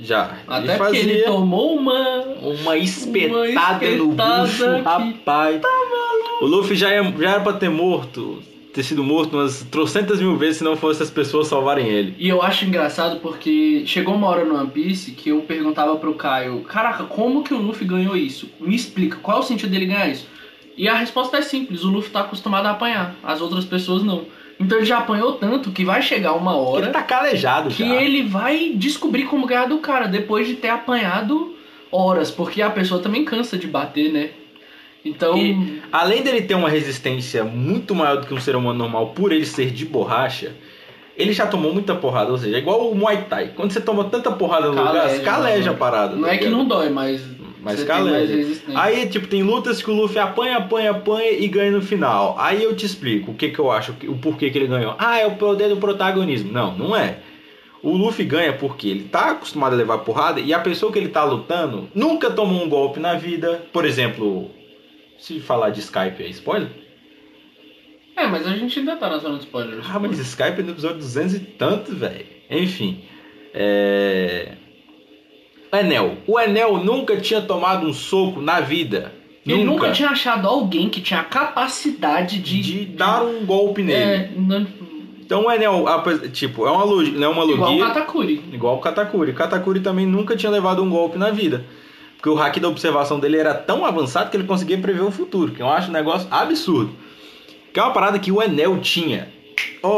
Já. Até porque ele tomou uma. Uma espetada, Uma no espetada bucho, que- rapaz. o Luffy já, é- já era pra ter morto, ter sido morto umas trocentas mil vezes se não fosse as pessoas salvarem ele. E eu acho engraçado porque chegou uma hora no One Piece que eu perguntava pro Caio: Caraca, como que o Luffy ganhou isso? Me explica, qual é o sentido dele ganhar isso? E a resposta é simples: o Luffy tá acostumado a apanhar, as outras pessoas não. Então ele já apanhou tanto que vai chegar uma hora Ele tá calejado que já. ele vai descobrir como ganhar do cara depois de ter apanhado horas, porque a pessoa também cansa de bater, né? Então. E- Além dele ter uma resistência muito maior do que um ser humano normal por ele ser de borracha, ele já tomou muita porrada. Ou seja, é igual o Muay Thai. Quando você toma tanta porrada no lugar, Caleja, você caleja mano. a parada. não tá é que não dói, mas. Mas caleja. Aí, tipo, tem lutas que o Luffy apanha, apanha, apanha e ganha no final. Aí eu te explico o que que eu acho, o porquê que ele ganhou. Ah, é o poder do protagonismo. Não, não é. O Luffy ganha porque ele tá acostumado a levar porrada e a pessoa que ele tá lutando nunca tomou um golpe na vida. Por exemplo, se falar de Skype é spoiler? É, mas a gente ainda tá na zona de spoilers. Ah, mas Skype é no episódio 200 e tanto, velho. Enfim. É... Enel. O Enel nunca tinha tomado um soco na vida. Ele nunca tinha achado alguém que tinha a capacidade de. de dar um golpe nele. É, não- Então o Enel, tipo, é uma, é uma igual o logia Katakuri. igual o Katakuri. Katakuri também nunca tinha levado um golpe na vida. Porque o hack da observação dele era tão avançado que ele conseguia prever o futuro. Que eu acho um negócio absurdo. Que é uma parada que o Enel tinha. Ó,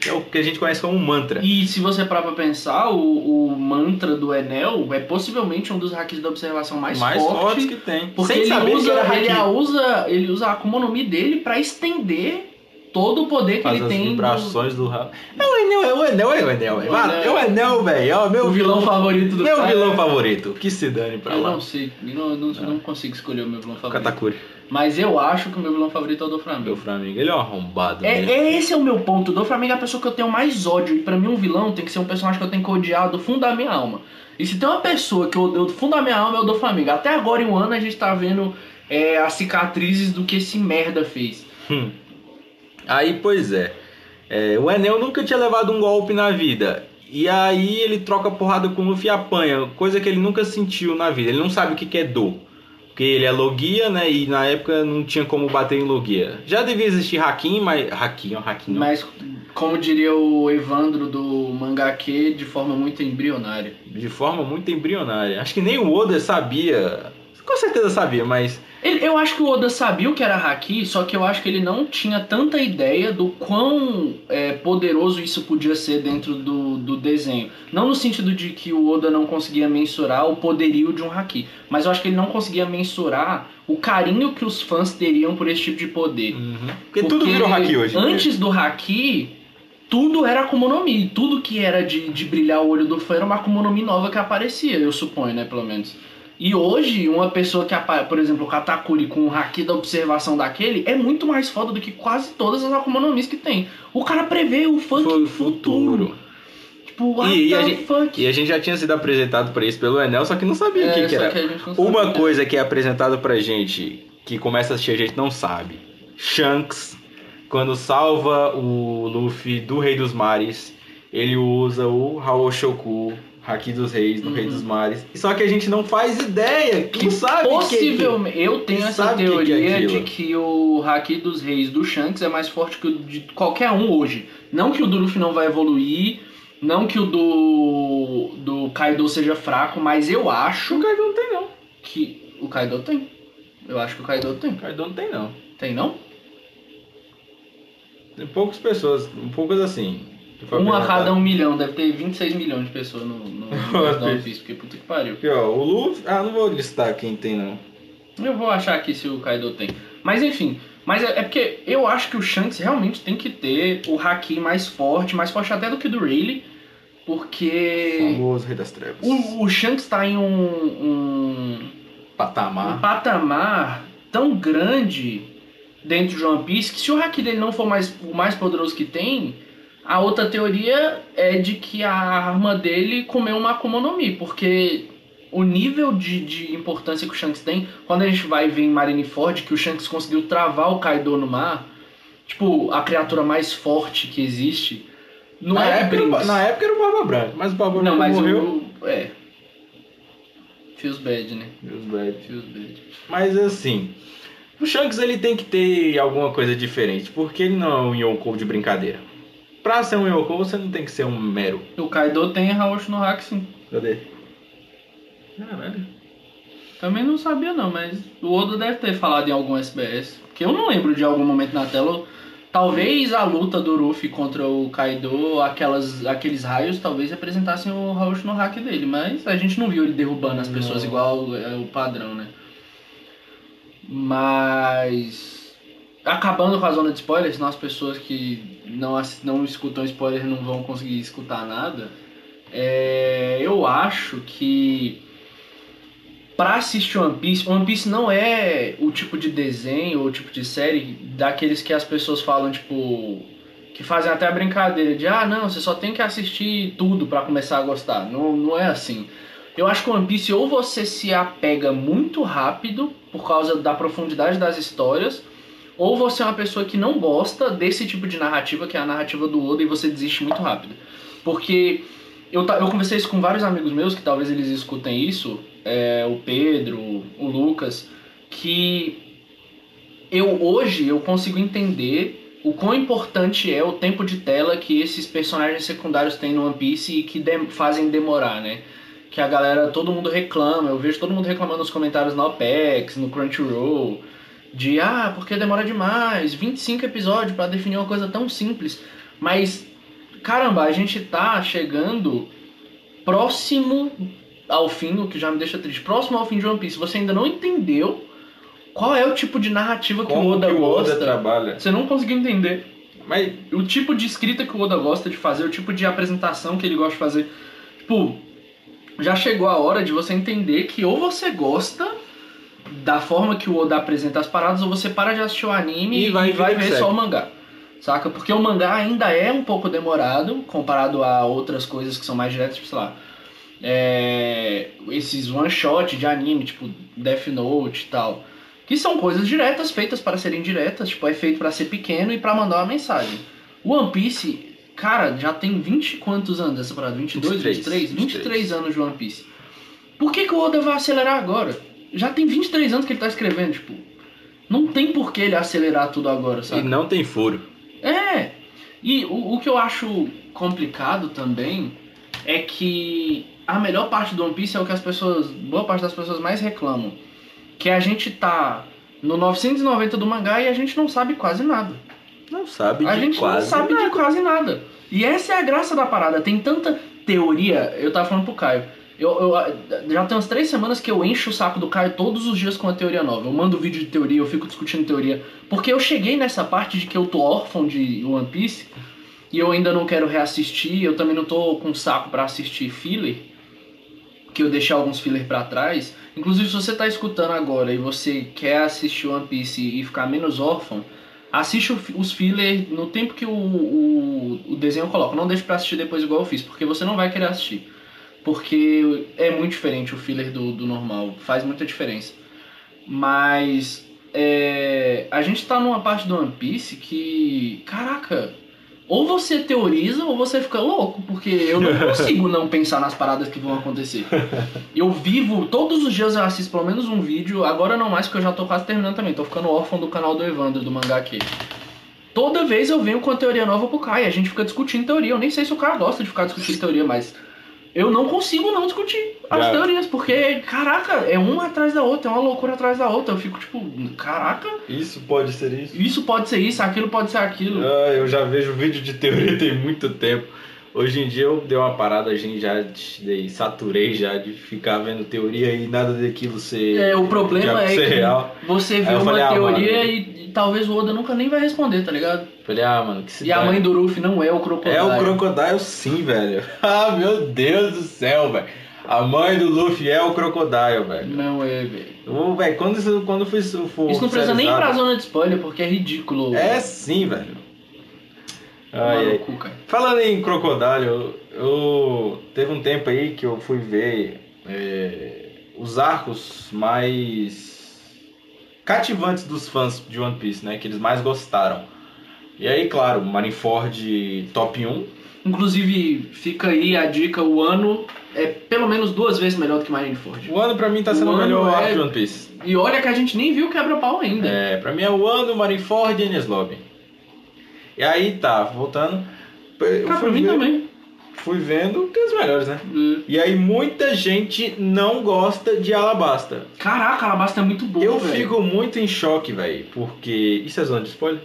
que é o que a gente conhece como mantra. E se você parar pra pensar, o, o mantra do Enel é possivelmente um dos hacks da observação mais, mais forte. fortes que tem. Porque Sem ele saber usa, que era ele usa, ele usa a Akuma no Mi dele pra estender todo o poder que Faz ele as tem. no- vibrações do rabo. É o Enel, é o Enel, é o Enel. É o Enel, é o Enel, velho. É o meu O vilão favorito do Meu cara. vilão favorito. Que se dane pra Eu lá. não sei, eu não, não, não consigo escolher o meu vilão favorito. Katakuri. Mas eu acho que o meu vilão favorito é o do Flamengo. Flamengo. Ele é um arrombado. É, mesmo. é esse é o meu ponto. O do Flamengo é a pessoa que eu tenho mais ódio. E pra mim, um vilão tem que ser um personagem que eu tenho que odiar do fundo da minha alma. E se tem uma pessoa que eu odeio do fundo da minha alma, é o do Flamengo. Até agora, em um ano, a gente tá vendo é, as cicatrizes do que esse merda fez. Hum. Aí, pois é. É, O Enel nunca tinha levado um golpe na vida. E aí ele troca porrada com o Luffy e apanha. Coisa que ele nunca sentiu na vida. Ele não sabe o que que é dor. Porque ele é Logia, né? E na época não tinha como bater em Logia. Já devia existir Hakim, mas. Hakim, ó, Hakim. não. Mas, como diria o Evandro do Mangaque, de forma muito embrionária. De forma muito embrionária. Acho que nem o Oda sabia. Com certeza sabia, mas. Ele- eu acho que o Oda sabia o que era Haki, só que eu acho que ele não tinha tanta ideia do quão é, poderoso isso podia ser dentro do, do desenho. Não no sentido de que o Oda não conseguia mensurar o poderio de um Haki, mas eu acho que ele não conseguia mensurar o carinho que os fãs teriam por esse tipo de poder. Porque, tudo virou Haki hoje. Antes do Haki, tudo era Akuma no Mi. Tudo que era de, de brilhar o olho do fã era uma Akuma no Mi nova que aparecia, eu suponho, né, pelo menos. E hoje, uma pessoa que aparece, por exemplo, o Katakuri com o Haki da observação daquele, é muito mais foda do que quase todas as Akuma no que tem. O cara prevê o fucking Fu- futuro. Tipo, what E- e a gente-? E a gente já tinha sido apresentado pra isso pelo Enel, só que não sabia o É, que, que só era. que. Uma coisa que é apresentada pra gente, que começa a assistir a gente não sabe. Shanks, quando salva o Luffy do Rei dos Mares, ele usa o Haoshoku, Haki dos Reis, do Rei Uhum. dos Mares. Só que a gente não faz ideia, que não sabe o que é Possivelmente, eu tenho essa o que é teoria de que o Haki dos Reis do Shanks é mais forte que o de qualquer um hoje. Não que o do Luffy não vai evoluir, não que o do do Kaido seja fraco, mas eu acho O Kaido não tem não. que o Kaido tem. Eu acho que o Kaido tem. O Kaido não tem não. Tem não? Tem poucas pessoas, poucas assim. Uma a cada um milhão, deve ter 26 milhões de pessoas no, no, (laughs) no One Piece, porque puta que pariu. Aqui, ó, o Luffy... Ah, não vou listar quem tem não. Eu vou achar aqui se o Kaido tem. Mas enfim, mas é, é porque eu acho que o Shanks realmente tem que ter o Haki mais forte, mais forte até do que o do Rayleigh, porque Famoso Rei das Trevas. o, o Shanks tá em um, um, um Patamar. patamar tão grande dentro de One Piece que se o Haki dele não for mais, o mais poderoso que tem, a outra teoria é de que a arma dele comeu uma Akuma no Mi, porque o nível de, de importância que o Shanks tem, quando a gente vai ver em Marineford que o Shanks conseguiu travar o Kaido no mar, tipo, a criatura mais forte que existe, não na, é época era, na época era o Barba Branca, mas o Barba Não, Branca mas morreu. o... É. Feels bad, né? Deus velho. Feels bad. Mas assim, o Shanks ele tem que ter alguma coisa diferente, porque ele não é um Yonkou de brincadeira. Pra ser um Yonkou, você não tem que ser um mero. O Kaido tem Haoshi no Hack, sim. Cadê? Caralho. Também não sabia não, mas o Oda deve ter falado em algum SBS. Porque eu não lembro de algum momento na tela. Talvez a luta do Ruffy contra o Kaido, aquelas, aqueles raios, talvez representassem o Haoshi no hack dele. Mas a gente não viu ele derrubando as pessoas Não. igual é o padrão, né? Mas... Acabando com a zona de spoilers, senão as pessoas que não, não escutam spoilers não vão conseguir escutar nada. É, eu acho que pra assistir One Piece, One Piece não é o tipo de desenho ou o tipo de série daqueles que as pessoas falam, tipo, que fazem até a brincadeira de ah, não, você só tem que assistir tudo pra começar a gostar. Não, não é assim. Eu acho que One Piece ou você se apega muito rápido por causa da profundidade das histórias, ou você é uma pessoa que não gosta desse tipo de narrativa, que é a narrativa do Oda, e você desiste muito rápido. Porque eu, eu conversei isso com vários amigos meus, que talvez eles escutem isso, é, o Pedro, o Lucas, que eu hoje eu consigo entender o quão importante é o tempo de tela que esses personagens secundários têm no One Piece e que dem- fazem demorar, né? Que a galera, todo mundo reclama, eu vejo todo mundo reclamando nos comentários na OPEX, no Crunchyroll, de ah, porque demora demais, 25 episódios pra definir uma coisa tão simples. Mas, caramba, a gente tá chegando próximo ao fim, o que já me deixa triste, próximo ao fim de One Piece. Você ainda não entendeu qual é o tipo de narrativa que o Como Oda que o gosta. Oda trabalha? Você não conseguiu entender. Mas o tipo de escrita que o Oda gosta de fazer, o tipo de apresentação que ele gosta de fazer. Tipo, já chegou a hora de você entender que ou você gosta da forma que o Oda apresenta as paradas, ou você para de assistir o anime E e vai vai, vida que ver só o mangá. Saca? Porque o mangá ainda é um pouco demorado comparado a outras coisas que são mais diretas, tipo, sei lá. é, esses one shot de anime, tipo Death Note e tal. Que são coisas diretas, feitas para serem diretas, tipo, é feito para ser pequeno e para mandar uma mensagem. O One Piece, cara, já tem 20 e quantos anos essa parada? 22, 23, 23? 23, 23 anos de One Piece. Por que, que o Oda vai acelerar agora? Já tem 23 anos que ele tá escrevendo, tipo. Não tem por que ele acelerar tudo agora, e sabe? não tem furo. É. E o, o que eu acho complicado também é que a melhor parte do One Piece é o que as pessoas, boa parte das pessoas mais reclamam, que a gente tá no 990 do mangá e a gente não sabe quase nada. Não sabe A de gente quase não sabe nada. de quase nada. E essa é a graça da parada. Tem tanta teoria. Eu tava falando pro Caio. Eu, eu- já tem umas três semanas que eu encho o saco do Caio todos os dias com uma teoria nova. Eu mando vídeo de teoria, eu fico discutindo teoria. Porque eu cheguei nessa parte de que eu tô órfão de One Piece e eu ainda não quero reassistir. Eu também não tô com saco pra assistir filler. Que eu deixei alguns filler pra trás. Inclusive, se você tá escutando agora e você quer assistir One Piece e ficar menos órfão, assiste os filler no tempo que o, o, o desenho coloca. Não deixe pra assistir depois igual eu fiz, porque você não vai querer assistir. Porque é muito diferente o filler do, do normal, faz muita diferença. Mas é, a gente tá numa parte do One Piece que, caraca, ou você teoriza ou você fica louco, porque eu não (laughs) consigo não pensar nas paradas que vão acontecer. Eu vivo, todos os dias eu assisto pelo menos um vídeo, agora não mais porque eu já tô quase terminando também, tô ficando órfão do canal do Evandro, do mangá aqui. Toda vez eu venho com a teoria nova pro Kai, a gente fica discutindo teoria. Eu nem sei se o cara gosta de ficar discutindo teoria, mas eu não consigo não discutir as Já. teorias, porque, caraca, é uma atrás da outra, é uma loucura atrás da outra. Eu fico tipo, caraca, Isso pode ser isso. isso pode ser isso, aquilo pode ser aquilo. Ah, eu já vejo vídeo de teoria tem muito tempo. Hoje em dia eu dei uma parada, a gente já dei, saturei já de ficar vendo teoria e nada daquilo ser, É, o problema de é que real. você vê uma falei, ah, teoria mano. e, e talvez o Oda nunca nem vai responder, tá ligado? Falei, ah, mano, que se E a mãe do Ruffy não é o Crocodile. É o Crocodile sim, velho. (laughs) Ah, meu Deus do céu, velho. A mãe do Luffy é o Crocodile, velho. Não é, velho. Ô, velho, quando isso, quando foi isso for Isso não precisa nem ir pra zona de spoiler, porque é ridículo. É sim, velho. No ai. cu, cara. Falando em Crocodile, eu, eu- teve um tempo aí que eu fui ver é, os arcos mais cativantes dos fãs de One Piece, né? Que eles mais gostaram. E aí, claro, Marineford top 1. Inclusive, fica aí a dica, o ano é pelo menos duas vezes melhor do que Marineford. O ano pra mim tá sendo O o melhor ano arco é- de One Piece. E olha que a gente nem viu o quebra-pau ainda. É, pra mim é o ano, Marineford e Enies Lobby. E aí tá, voltando. Eu Cara, pra fui, mim ver- também. fui vendo que é os melhores, né? É. E aí muita gente não gosta de Alabasta. Caraca, a Alabasta é muito boa, Eu velho. fico muito em choque, velho, porque. Isso é zona de spoiler?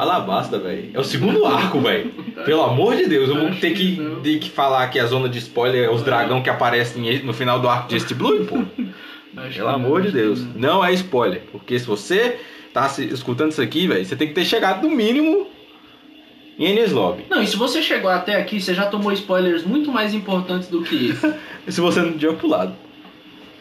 Alabasta, velho. É o segundo arco, velho. Pelo amor de Deus, eu vou ter que, ter que falar que a zona de spoiler é os dragão que aparecem no final do arco de East Blue, pô. Pelo amor de Deus. não. É spoiler. Porque se você tá se- escutando isso aqui, velho, você tem que ter chegado no mínimo em Enies Lobby. Não, e se você chegou até aqui, você já tomou spoilers muito mais importantes do que esse. E (laughs) se você não tinha pulado.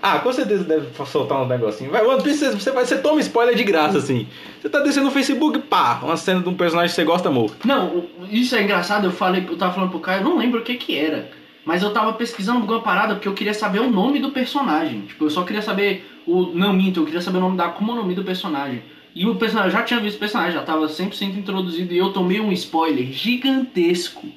Ah, com certeza deve soltar uns negocinhos. Vai, One Piece, você, vai, você toma spoiler de graça, assim. Você tá descendo no Facebook, pá, uma cena de um personagem que você gosta morto. Não, isso é engraçado, eu falei, eu tava falando pro Caio, eu não lembro o que que era. Mas eu tava pesquisando alguma parada porque eu queria saber o nome do personagem. Tipo, eu só queria saber o. Não minto, eu queria saber o nome da Akuma no Mi do personagem. E o personagem, eu já tinha visto o personagem, já tava 100% introduzido e eu tomei um spoiler gigantesco.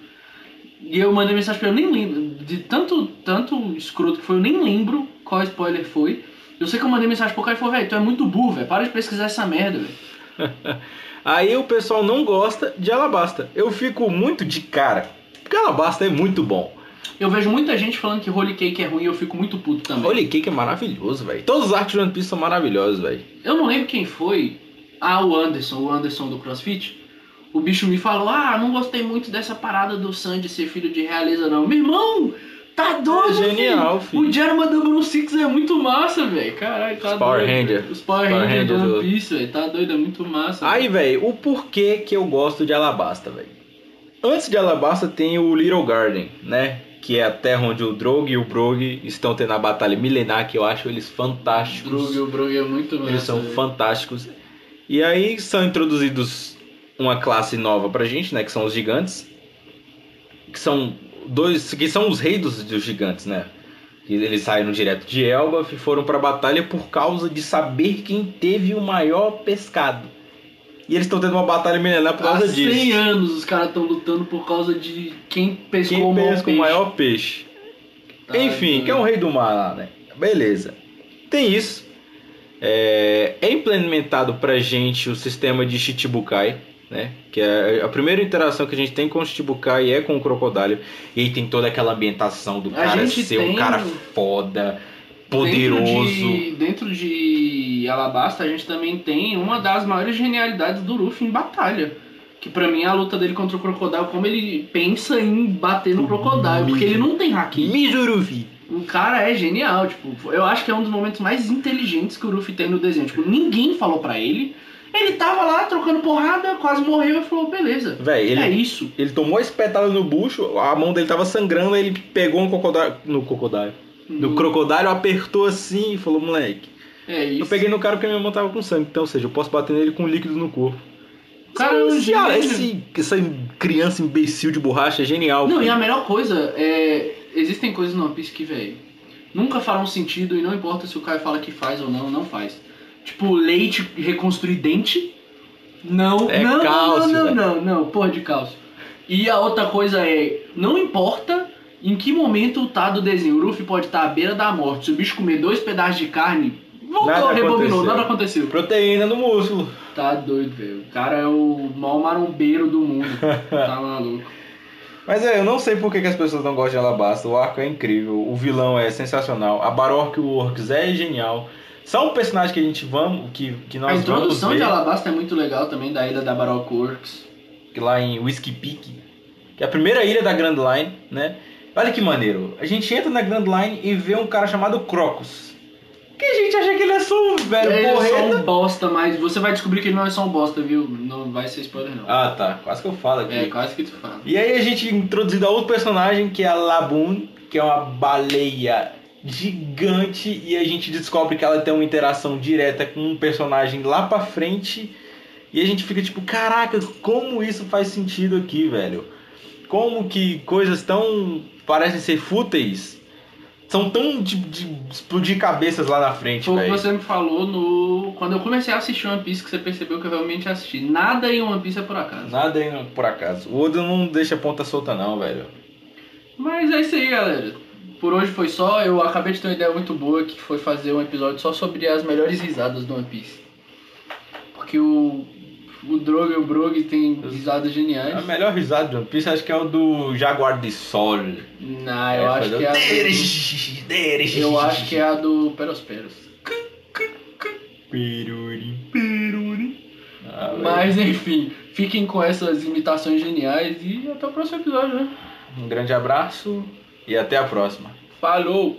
E eu mandei mensagem pra ele, eu nem lembro. De tanto, tanto escroto que foi, eu nem lembro qual spoiler foi. Eu sei que eu mandei mensagem pro Caio e falou, velho, tu é muito burro, velho. Para de pesquisar essa merda, velho. (laughs) Aí o pessoal não gosta de Alabasta. Eu fico muito de cara. Porque Alabasta é muito bom. Eu vejo muita gente falando que Holy Cake é ruim e eu fico muito puto também. Holy Cake é maravilhoso, velho. Todos os arcos de One Piece são maravilhosos, velho. Eu não lembro quem foi. Ah, o Anderson, o Anderson do CrossFit. O bicho me falou: Ah, não gostei muito dessa parada do Sandy ser filho de realeza, não. Meu irmão, Tá doido, É genial, filho. filho. O Jarma Double Six é muito massa, velho. Caralho, tá Os Power doido. Ranger. Os Power Power Ranger do One Piece, velho. Tá doido, é muito massa. Aí, velho, o porquê que eu gosto de Alabasta, velho. Antes de Alabasta tem o Little Garden, né? Que é a terra onde o Drogo e o Brog estão tendo a batalha milenar, que eu acho eles O fantásticos. Brug, o Brug é muito massa. Eles são fantásticos. E aí são introduzidos uma classe nova pra gente, né? Que são os gigantes. Que são dois. Que são os reis dos, dos gigantes, né? Que eles saíram direto de Elbaf e foram pra batalha por causa de saber quem teve o maior pescado. E eles estão tendo uma batalha milenar por Há causa 100 disso. anos os caras estão lutando por causa de quem pescou Quem o maior o peixe. maior peixe. Tá Enfim, doido. que é um rei do mar lá, né? Beleza. Tem isso. É, é implementado pra gente o sistema de Shichibukai, né? Que é a primeira interação que a gente tem com o Shichibukai é com o Crocodile. E tem toda aquela ambientação do A cara ser um tem- cara foda, poderoso. Dentro de, dentro de Alabasta, a gente também tem uma das maiores genialidades do Luffy em batalha. Que pra mim é a luta dele contra o Crocodile, como ele pensa em bater no Crocodile. Porque ele não tem haki. Mizurufi. O cara é genial, tipo, eu acho que é um dos momentos mais inteligentes que o Luffy tem no desenho. Tipo, ninguém falou pra ele. Ele tava lá trocando porrada, quase morreu e falou, beleza. Véi, ele, É isso. ele tomou a espetada no bucho, a mão dele tava sangrando, aí ele pegou um crocodile. No crocodile. No crocodile, apertou assim e falou, moleque. É isso. Eu peguei no cara porque minha mão tava com sangue, então, ou seja, eu posso bater nele com líquido no corpo. Cara, é um esse, esse- essa criança imbecil de borracha é genial. Não, filho. e a melhor coisa é. Existem coisas no One Piece que, velho, nunca farão sentido e não importa se o cara fala que faz ou não, não faz. Tipo, leite reconstruir dente. Não, É não, cálcio, não, velho. não, não, não, porra de cálcio. E a outra coisa é, não importa em que momento tá do desenho. O Luffy pode estar à beira da morte. Se o bicho comer dois pedaços de carne, voltou, Nada rebobinou, aconteceu. nada aconteceu. Proteína no músculo. Tá doido, velho. O cara é o maior marombeiro do mundo. (laughs) tá maluco. Mas é, eu não sei por que, que as pessoas não gostam de Alabasta. O arco é incrível, o vilão é sensacional, a Baroque Works é genial. São personagens que a gente vamos, que, que nós A introdução vamos de ver, Alabasta é muito legal também, da ilha da Baroque Works. que lá em Whiskey Peak, que é a primeira ilha da Grand Line, né? Olha que maneiro. A gente entra na Grand Line e vê um cara chamado Crocus. Que a gente acha que ele é só um velho Ele é só porreta. um bosta, mas você vai descobrir que ele não é só um bosta, viu? Não vai ser spoiler, não. Ah, tá. Quase que eu falo aqui. é, quase que tu fala. E aí a gente introduzido a outro personagem que é a Laboon, que é uma baleia gigante e a gente descobre que ela tem uma interação direta com um personagem lá pra frente e a gente fica tipo, caraca, como isso faz sentido aqui, velho? Como que coisas tão parecem ser fúteis são tão de, de explodir cabeças lá na frente, Foi o que você me falou no. Quando eu comecei a assistir One Piece, que você percebeu que eu realmente assisti. Nada em One Piece é por acaso. Nada aí por acaso. O Oda não deixa a ponta solta não, velho. Mas é isso aí, galera. Por hoje foi só. Eu acabei de ter uma ideia muito boa que foi fazer um episódio só sobre as melhores risadas do One Piece. Porque o. O Drogo e o Brog tem risadas A geniais. melhor risada de One Piece acho que é o do Jaguar de Sol. Não, eu acho que é a do, Eu acho que é a do Perospéros. Piruri, piruri. Ah, velho. Mas enfim, fiquem com essas imitações geniais e até o próximo episódio, né? Um grande abraço e até a próxima. Falou!